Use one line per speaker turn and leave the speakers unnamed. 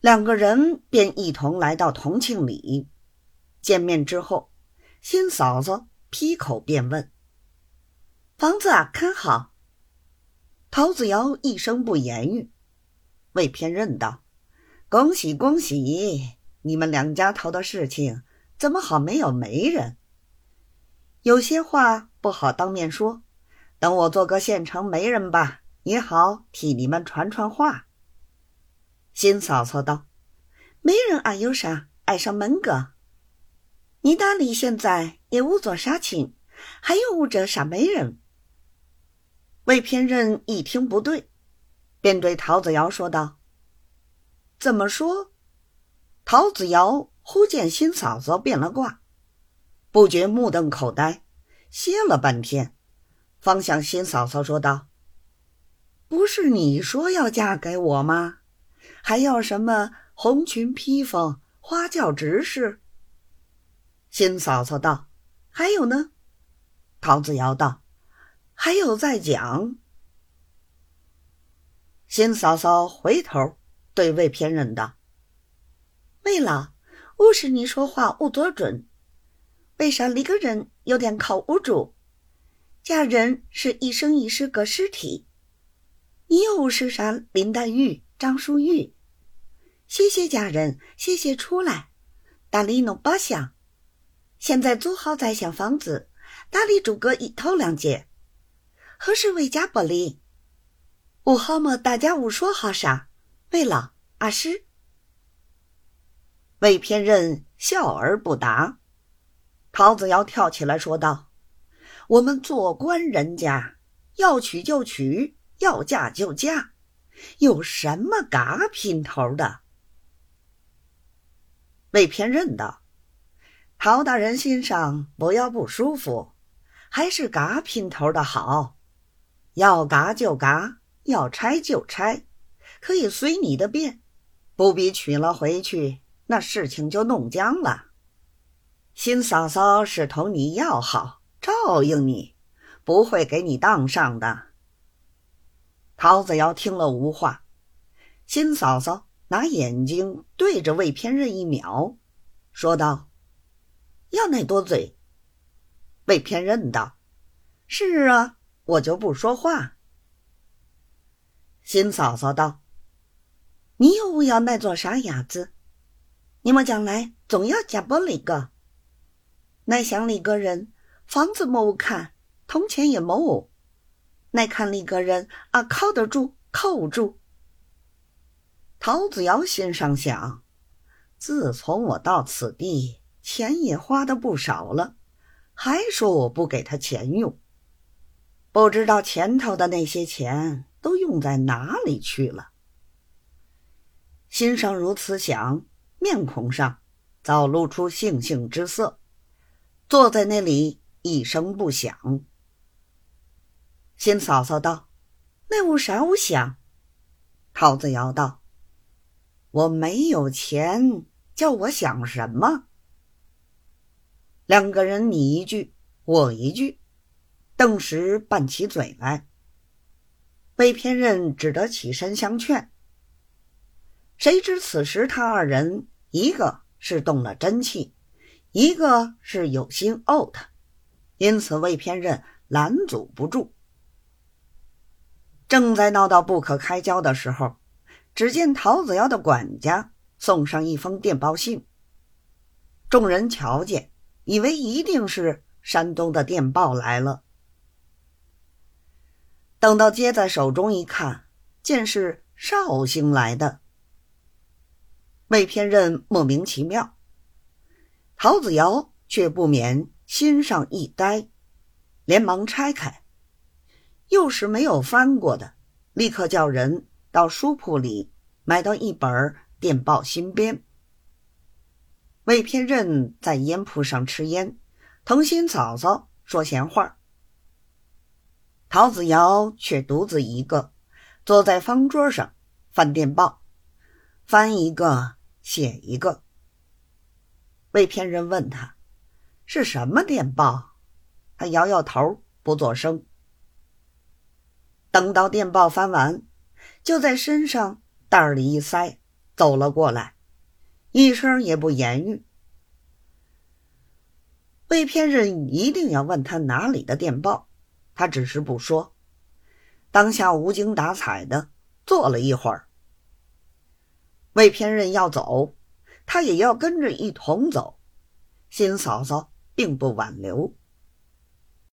两个人便一同来到同庆里。见面之后，新嫂子劈口便问：“房子啊，看好？”陶子瑶一声不言语。魏偏认道：“恭喜恭喜！你们两家头的事情，怎么好没有媒人？有些话不好当面说，等我做个县城媒人吧，也好替你们传传话。”新嫂嫂道：“媒人啊，有啥？爱上门个。你大里现在也无做啥亲，还有无这啥媒人？”魏偏任一听不对，便对陶子瑶说道：“怎么说？”陶子瑶忽见新嫂嫂变了卦，不觉目瞪口呆，歇了半天，方向新嫂嫂说道：“不是你说要嫁给我吗？”还要什么红裙披风、花轿执事？新嫂嫂道：“还有呢。”陶子瑶道：“还有再讲。”新嫂嫂回头对魏偏人道：“魏老，吾是你说话无多准，为啥离个人有点靠不住？嫁人是一生一世个尸体，你又是啥林黛玉？”张淑玉，谢谢家人，谢谢出来，大理弄包厢。现在租好在厢房子，大理住个一头两间。何时为家不离？五好么？大家无说好啥？为了阿诗。魏偏任笑而不答。陶子尧跳起来说道：“我们做官人家，要娶就娶，要嫁就嫁。”有什么嘎拼头的？魏偏认道：“陶大人心上不要不舒服，还是嘎拼头的好。要嘎就嘎，要拆就拆，可以随你的便，不必娶了回去，那事情就弄僵了。新嫂嫂是同你要好，照应你，不会给你当上的。”陶子瑶听了无话，新嫂嫂拿眼睛对着魏偏任一秒，说道：“要那多嘴。”魏偏任道：“是啊，我就不说话。”新嫂嫂道：“你又要那做啥鸭子？你们将来总要嫁不离个，那想里个人，房子没看，铜钱也没。”那看一个人啊，靠得住，靠不住。陶子瑶心上想：自从我到此地，钱也花的不少了，还说我不给他钱用，不知道前头的那些钱都用在哪里去了。心上如此想，面孔上早露出悻悻之色，坐在那里一声不响。新嫂嫂道：“那屋啥屋响。”陶子瑶道：“我没有钱，叫我想什么？”两个人你一句我一句，顿时拌起嘴来。魏偏任只得起身相劝。谁知此时他二人，一个是动了真气，一个是有心怄他，因此魏偏任拦阻不住。正在闹到不可开交的时候，只见陶子瑶的管家送上一封电报信。众人瞧见，以为一定是山东的电报来了。等到接在手中一看，见是绍兴来的。魏偏任莫名其妙，陶子瑶却不免心上一呆，连忙拆开。又是没有翻过的，立刻叫人到书铺里买到一本电报新编。魏偏任在烟铺上吃烟，同新嫂嫂说闲话。陶子瑶却独自一个坐在方桌上翻电报，翻一个写一个。魏偏任问他是什么电报，他摇摇头不作声。等到电报翻完，就在身上袋里一塞，走了过来，一声也不言语。魏偏任一定要问他哪里的电报，他只是不说。当下无精打采的坐了一会儿。魏偏任要走，他也要跟着一同走。新嫂嫂并不挽留。